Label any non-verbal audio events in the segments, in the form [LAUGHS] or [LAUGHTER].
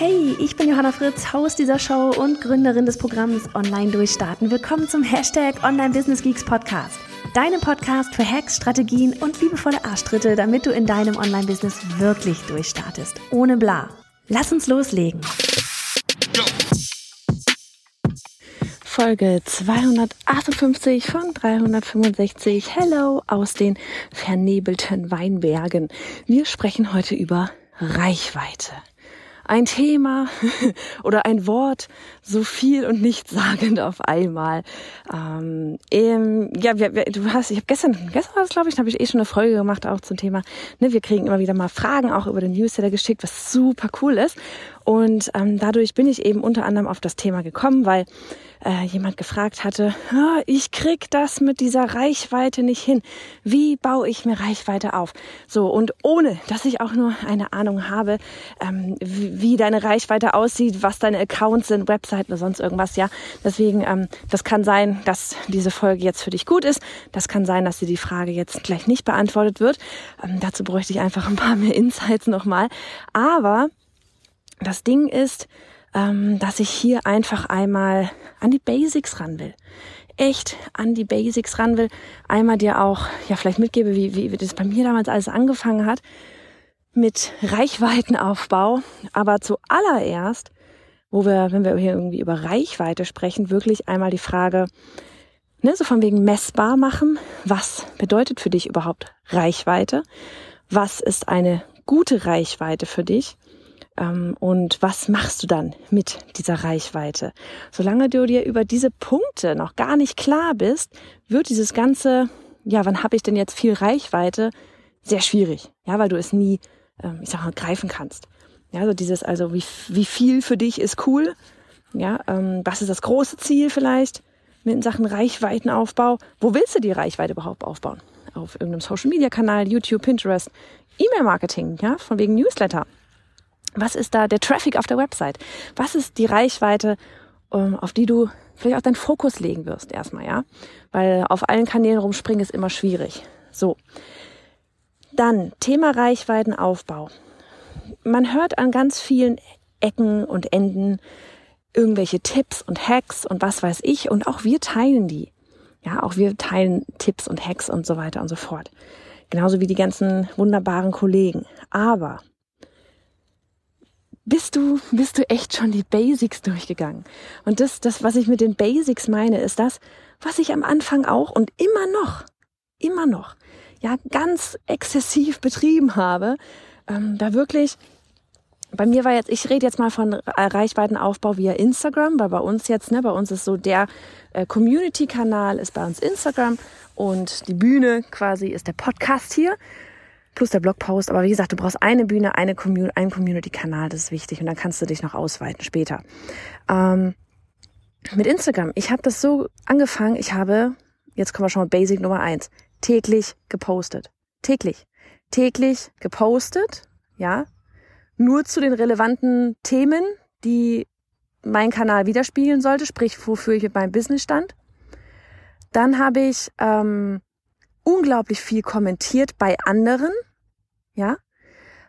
Hey, ich bin Johanna Fritz, Haus dieser Show und Gründerin des Programms Online Durchstarten. Willkommen zum Hashtag Online Business Geeks Podcast. Deinem Podcast für Hacks, Strategien und liebevolle Arschtritte, damit du in deinem Online-Business wirklich durchstartest. Ohne bla. Lass uns loslegen. Folge 258 von 365. Hello aus den vernebelten Weinbergen. Wir sprechen heute über Reichweite ein Thema [LAUGHS] oder ein Wort so viel und nichtssagend auf einmal. Ähm, ähm, ja, wir, wir, du hast, ich habe gestern, gestern war es glaube ich, habe ich eh schon eine Folge gemacht auch zum Thema. Ne, wir kriegen immer wieder mal Fragen auch über den Newsletter geschickt, was super cool ist. Und ähm, dadurch bin ich eben unter anderem auf das Thema gekommen, weil äh, jemand gefragt hatte, oh, ich krieg das mit dieser Reichweite nicht hin. Wie baue ich mir Reichweite auf? So, und ohne, dass ich auch nur eine Ahnung habe, ähm, wie, wie, deine Reichweite aussieht, was deine Accounts sind, Webseiten oder sonst irgendwas, ja. Deswegen, ähm, das kann sein, dass diese Folge jetzt für dich gut ist. Das kann sein, dass dir die Frage jetzt gleich nicht beantwortet wird. Ähm, dazu bräuchte ich einfach ein paar mehr Insights nochmal. Aber das Ding ist, ähm, dass ich hier einfach einmal an die Basics ran will. Echt an die Basics ran will. Einmal dir auch, ja, vielleicht mitgebe, wie, wie, das bei mir damals alles angefangen hat mit Reichweitenaufbau. Aber zuallererst, wo wir, wenn wir hier irgendwie über Reichweite sprechen, wirklich einmal die Frage, ne, so von wegen messbar machen. Was bedeutet für dich überhaupt Reichweite? Was ist eine gute Reichweite für dich? Ähm, und was machst du dann mit dieser Reichweite? Solange du dir über diese Punkte noch gar nicht klar bist, wird dieses ganze, ja, wann habe ich denn jetzt viel Reichweite, sehr schwierig. Ja, weil du es nie, ähm, ich sag mal, greifen kannst. Ja, so dieses, also wie, wie viel für dich ist cool? Ja, ähm, was ist das große Ziel vielleicht mit Sachen Reichweitenaufbau? Wo willst du die Reichweite überhaupt aufbauen? Auf irgendeinem Social Media Kanal, YouTube, Pinterest, E-Mail Marketing, ja, von wegen Newsletter. Was ist da der Traffic auf der Website? Was ist die Reichweite, ähm, auf die du vielleicht auch deinen Fokus legen wirst erstmal, ja? Weil auf allen Kanälen rumspringen ist immer schwierig. So. Dann Thema Reichweitenaufbau. Man hört an ganz vielen Ecken und Enden irgendwelche Tipps und Hacks und was weiß ich und auch wir teilen die. Ja, auch wir teilen Tipps und Hacks und so weiter und so fort. Genauso wie die ganzen wunderbaren Kollegen. Aber bist du, bist du echt schon die Basics durchgegangen. Und das, das, was ich mit den Basics meine, ist das, was ich am Anfang auch und immer noch, immer noch, ja, ganz exzessiv betrieben habe, ähm, da wirklich, bei mir war jetzt, ich rede jetzt mal von Reichweitenaufbau via Instagram, weil bei uns jetzt, ne, bei uns ist so der äh, Community-Kanal ist bei uns Instagram und die Bühne quasi ist der Podcast hier plus der Blogpost. Aber wie gesagt, du brauchst eine Bühne, eine Commun einen Community-Kanal, das ist wichtig. Und dann kannst du dich noch ausweiten später. Ähm, mit Instagram, ich habe das so angefangen, ich habe, jetzt kommen wir schon mal Basic Nummer eins, täglich gepostet. Täglich. Täglich gepostet, ja. Nur zu den relevanten Themen, die mein Kanal widerspiegeln sollte, sprich, wofür ich mit meinem Business stand. Dann habe ich ähm, unglaublich viel kommentiert bei anderen, ja,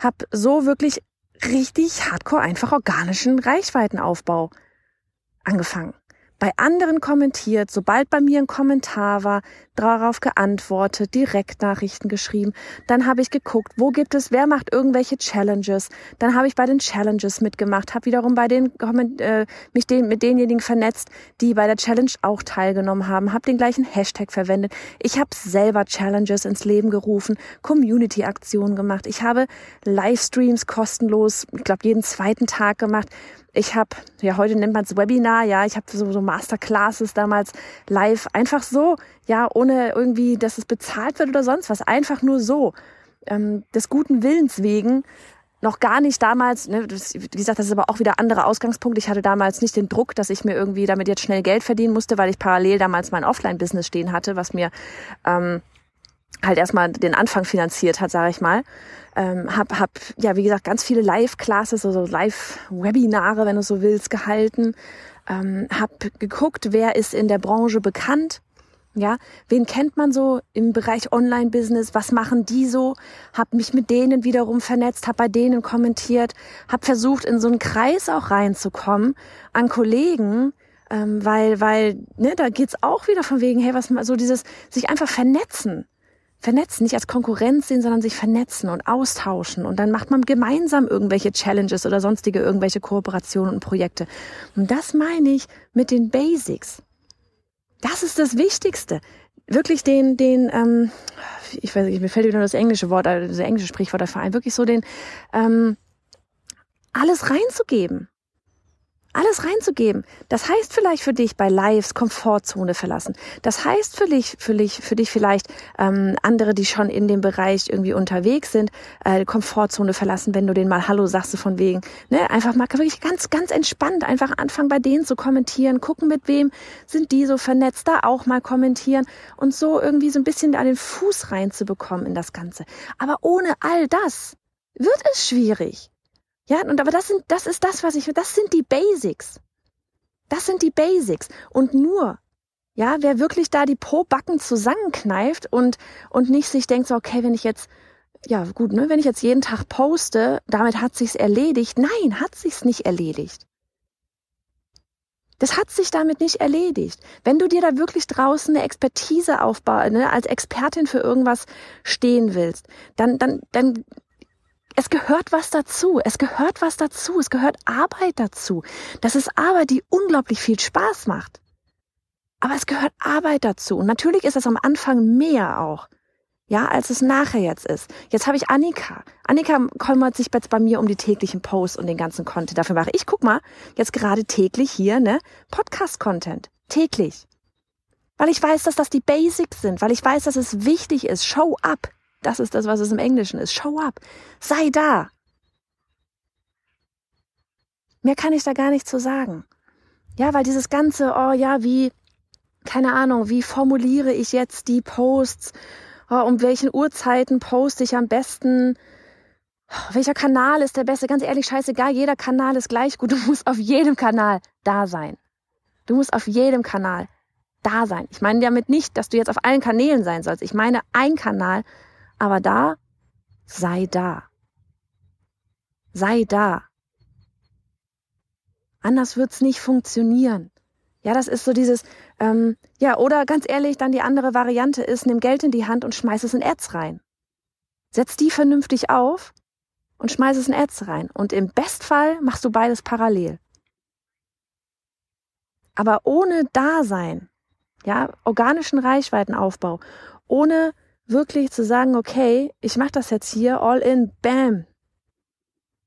hab so wirklich richtig hardcore einfach organischen Reichweitenaufbau angefangen bei anderen kommentiert, sobald bei mir ein Kommentar war, darauf geantwortet, Direktnachrichten geschrieben. Dann habe ich geguckt, wo gibt es, wer macht irgendwelche Challenges. Dann habe ich bei den Challenges mitgemacht, habe wiederum bei den äh, mich den, mit denjenigen vernetzt, die bei der Challenge auch teilgenommen haben, habe den gleichen Hashtag verwendet. Ich habe selber Challenges ins Leben gerufen, Community-Aktionen gemacht. Ich habe Livestreams kostenlos, ich glaube jeden zweiten Tag gemacht ich habe, ja, heute nennt man es Webinar, ja, ich habe so, so Masterclasses damals live, einfach so, ja, ohne irgendwie, dass es bezahlt wird oder sonst was, einfach nur so, ähm, des guten Willens wegen, noch gar nicht damals, ne, das, wie gesagt, das ist aber auch wieder anderer Ausgangspunkt. Ich hatte damals nicht den Druck, dass ich mir irgendwie damit jetzt schnell Geld verdienen musste, weil ich parallel damals mein Offline-Business stehen hatte, was mir ähm, halt erstmal den Anfang finanziert hat, sage ich mal. Ähm, hab, hab, ja, wie gesagt, ganz viele Live-Classes, also Live-Webinare, wenn du so willst, gehalten. Ähm, hab geguckt, wer ist in der Branche bekannt, ja, wen kennt man so im Bereich Online-Business? Was machen die so? Hab mich mit denen wiederum vernetzt, hab bei denen kommentiert, hab versucht, in so einen Kreis auch reinzukommen an Kollegen, ähm, weil, weil, ne, da geht's auch wieder von wegen, hey, was so dieses, sich einfach vernetzen. Vernetzen, nicht als Konkurrenz sehen, sondern sich vernetzen und austauschen. Und dann macht man gemeinsam irgendwelche Challenges oder sonstige irgendwelche Kooperationen und Projekte. Und das meine ich mit den Basics. Das ist das Wichtigste. Wirklich den, den, ähm, ich weiß nicht, mir fällt wieder das englische Wort, also das englische Sprichwort dafür ein, wirklich so den, ähm, alles reinzugeben alles reinzugeben. Das heißt vielleicht für dich bei Lives Komfortzone verlassen. Das heißt für dich, für dich, für dich vielleicht ähm, andere, die schon in dem Bereich irgendwie unterwegs sind, äh, Komfortzone verlassen, wenn du denen mal Hallo sagst, von wegen, ne, einfach mal wirklich ganz, ganz entspannt einfach anfangen bei denen zu kommentieren, gucken mit wem sind die so vernetzt, da auch mal kommentieren und so irgendwie so ein bisschen da den Fuß reinzubekommen in das Ganze. Aber ohne all das wird es schwierig. Ja, und aber das sind, das ist das, was ich, das sind die Basics. Das sind die Basics. Und nur, ja, wer wirklich da die Po-Backen zusammenkneift und, und nicht sich denkt, so, okay, wenn ich jetzt, ja, gut, ne, wenn ich jetzt jeden Tag poste, damit hat sich's erledigt. Nein, hat sich's nicht erledigt. Das hat sich damit nicht erledigt. Wenn du dir da wirklich draußen eine Expertise aufbauen, ne, als Expertin für irgendwas stehen willst, dann, dann, dann es gehört was dazu. Es gehört was dazu. Es gehört Arbeit dazu. Das ist Arbeit, die unglaublich viel Spaß macht. Aber es gehört Arbeit dazu. Und natürlich ist es am Anfang mehr auch. Ja, als es nachher jetzt ist. Jetzt habe ich Annika. Annika kümmert sich jetzt bei mir um die täglichen Posts und den ganzen Content. Dafür mache ich, guck mal, jetzt gerade täglich hier, ne, Podcast-Content. Täglich. Weil ich weiß, dass das die Basics sind, weil ich weiß, dass es wichtig ist. Show up. Das ist das, was es im Englischen ist. Show up. Sei da. Mehr kann ich da gar nicht zu sagen. Ja, weil dieses ganze, oh ja, wie, keine Ahnung, wie formuliere ich jetzt die Posts? Oh, um welchen Uhrzeiten poste ich am besten? Oh, welcher Kanal ist der beste? Ganz ehrlich, scheißegal, jeder Kanal ist gleich gut. Du musst auf jedem Kanal da sein. Du musst auf jedem Kanal da sein. Ich meine damit nicht, dass du jetzt auf allen Kanälen sein sollst. Ich meine ein Kanal, aber da, sei da. Sei da. Anders wird's nicht funktionieren. Ja, das ist so dieses, ähm, ja, oder ganz ehrlich, dann die andere Variante ist, nimm Geld in die Hand und schmeiß es in Ads rein. Setz die vernünftig auf und schmeiß es in Ads rein. Und im Bestfall machst du beides parallel. Aber ohne Dasein, ja, organischen Reichweitenaufbau, ohne wirklich zu sagen, okay, ich mache das jetzt hier all in, bam,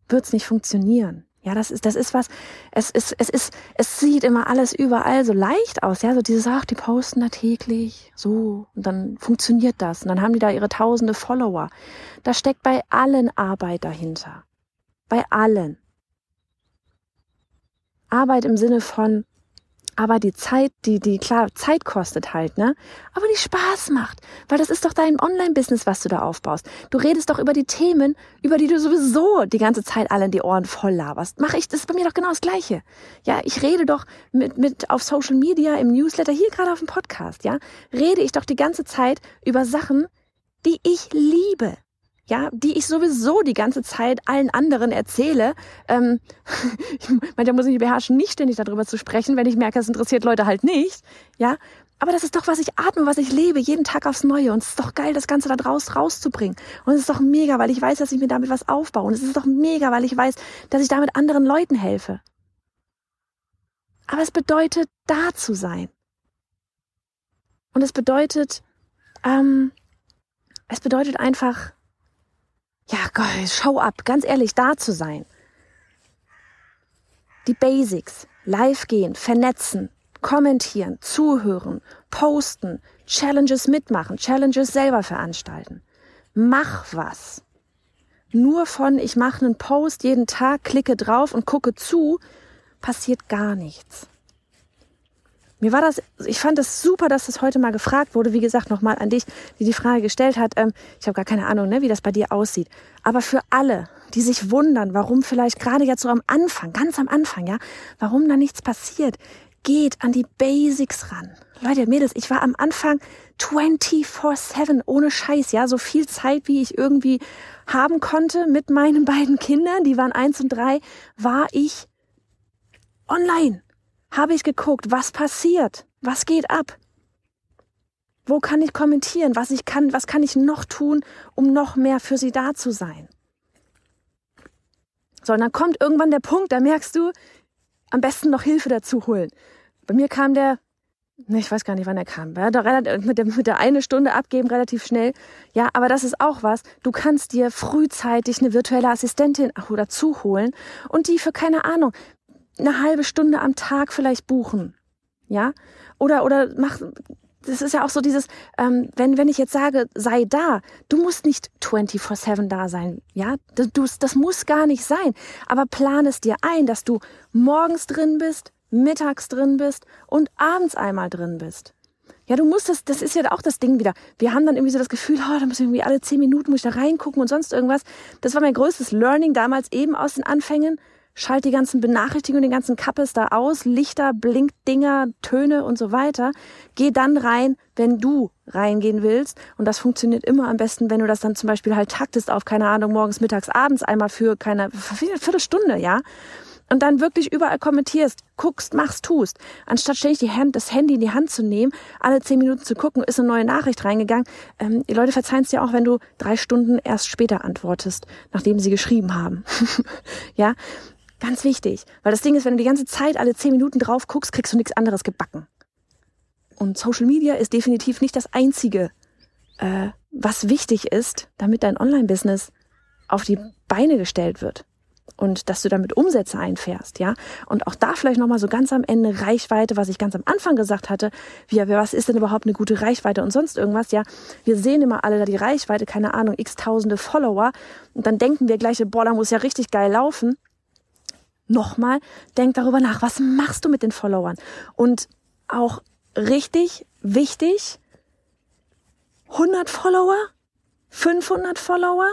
wird's nicht funktionieren. Ja, das ist, das ist was, es ist, es ist, es sieht immer alles überall so leicht aus, ja, so dieses, ach, die posten da täglich, so, und dann funktioniert das, und dann haben die da ihre tausende Follower. Da steckt bei allen Arbeit dahinter. Bei allen. Arbeit im Sinne von, aber die Zeit, die, die, klar, Zeit kostet halt, ne? Aber die Spaß macht. Weil das ist doch dein Online-Business, was du da aufbaust. Du redest doch über die Themen, über die du sowieso die ganze Zeit alle in die Ohren voll laberst. Mach ich, das ist bei mir doch genau das Gleiche. Ja, ich rede doch mit, mit auf Social Media, im Newsletter, hier gerade auf dem Podcast, ja? Rede ich doch die ganze Zeit über Sachen, die ich liebe ja, die ich sowieso die ganze Zeit allen anderen erzähle. Ähm, [LAUGHS] ich muss ich beherrschen, nicht ständig darüber zu sprechen, wenn ich merke, es interessiert Leute halt nicht. Ja, aber das ist doch, was ich atme, was ich lebe, jeden Tag aufs Neue. Und es ist doch geil, das Ganze da draus rauszubringen. Und es ist doch mega, weil ich weiß, dass ich mir damit was aufbaue. Und es ist doch mega, weil ich weiß, dass ich damit anderen Leuten helfe. Aber es bedeutet, da zu sein. Und es bedeutet, ähm, es bedeutet einfach, ja, Gott, show up, ganz ehrlich, da zu sein. Die Basics, live gehen, vernetzen, kommentieren, zuhören, posten, Challenges mitmachen, Challenges selber veranstalten. Mach was. nur von ich mache einen Post jeden Tag, klicke drauf und gucke zu, passiert gar nichts. Mir war das, ich fand es das super, dass das heute mal gefragt wurde. Wie gesagt, nochmal an dich, die die Frage gestellt hat. Ähm, ich habe gar keine Ahnung, ne, wie das bei dir aussieht. Aber für alle, die sich wundern, warum vielleicht gerade jetzt so am Anfang, ganz am Anfang, ja, warum da nichts passiert, geht an die Basics ran. Leute, Mädels, ich war am Anfang 24-7 ohne Scheiß, ja, so viel Zeit, wie ich irgendwie haben konnte mit meinen [LAUGHS] beiden Kindern, die waren eins und drei, war ich online habe ich geguckt, was passiert, was geht ab. Wo kann ich kommentieren, was ich kann, was kann ich noch tun, um noch mehr für sie da zu sein? So, und dann kommt irgendwann der Punkt, da merkst du, am besten noch Hilfe dazu holen. Bei mir kam der, ne, ich weiß gar nicht, wann er kam, mit, der, mit der eine Stunde abgeben relativ schnell. Ja, aber das ist auch was. Du kannst dir frühzeitig eine virtuelle Assistentin dazu holen und die für keine Ahnung, eine halbe Stunde am Tag vielleicht buchen. Ja? Oder, oder mach, das ist ja auch so dieses, ähm, wenn, wenn ich jetzt sage, sei da, du musst nicht 24-7 da sein, ja, das, du, das muss gar nicht sein, aber plan es dir ein, dass du morgens drin bist, mittags drin bist und abends einmal drin bist. Ja, du musst das, das ist ja auch das Ding wieder. Wir haben dann irgendwie so das Gefühl, oh, da muss ich irgendwie alle zehn Minuten muss ich da reingucken und sonst irgendwas. Das war mein größtes Learning damals eben aus den Anfängen. Schalt die ganzen Benachrichtigungen, den ganzen Kappes da aus, Lichter, Blinkdinger, Töne und so weiter. Geh dann rein, wenn du reingehen willst. Und das funktioniert immer am besten, wenn du das dann zum Beispiel halt taktest auf, keine Ahnung, morgens, mittags, abends einmal für keine Viertelstunde, ja. Und dann wirklich überall kommentierst, guckst, machst, tust. Anstatt ständig die Hand, das Handy in die Hand zu nehmen, alle zehn Minuten zu gucken, ist eine neue Nachricht reingegangen. Ähm, die Leute verzeihen es dir auch, wenn du drei Stunden erst später antwortest, nachdem sie geschrieben haben. [LAUGHS] ja, Ganz wichtig. Weil das Ding ist, wenn du die ganze Zeit alle zehn Minuten drauf guckst, kriegst du nichts anderes gebacken. Und Social Media ist definitiv nicht das Einzige, äh, was wichtig ist, damit dein Online-Business auf die Beine gestellt wird und dass du damit Umsätze einfährst, ja. Und auch da vielleicht nochmal so ganz am Ende Reichweite, was ich ganz am Anfang gesagt hatte, wie, was ist denn überhaupt eine gute Reichweite und sonst irgendwas, ja. Wir sehen immer alle da die Reichweite, keine Ahnung, x tausende Follower und dann denken wir gleich, boah, da muss ja richtig geil laufen nochmal, denk darüber nach, was machst du mit den Followern? Und auch richtig wichtig, 100 Follower, 500 Follower,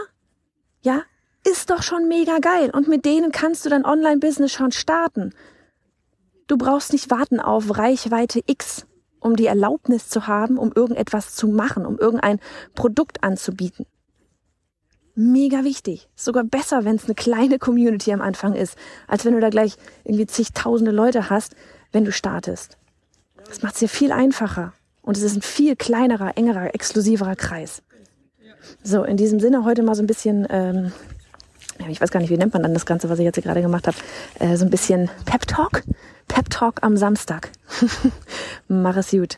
ja, ist doch schon mega geil. Und mit denen kannst du dein Online-Business schon starten. Du brauchst nicht warten auf Reichweite X, um die Erlaubnis zu haben, um irgendetwas zu machen, um irgendein Produkt anzubieten mega wichtig. Sogar besser, wenn es eine kleine Community am Anfang ist, als wenn du da gleich irgendwie zigtausende Leute hast, wenn du startest. Das macht es dir viel einfacher. Und es ist ein viel kleinerer, engerer, exklusiverer Kreis. So, in diesem Sinne heute mal so ein bisschen, ähm, ich weiß gar nicht, wie nennt man dann das Ganze, was ich jetzt hier gerade gemacht habe, äh, so ein bisschen Pep Talk. Pep Talk am Samstag. [LAUGHS] Mach es gut.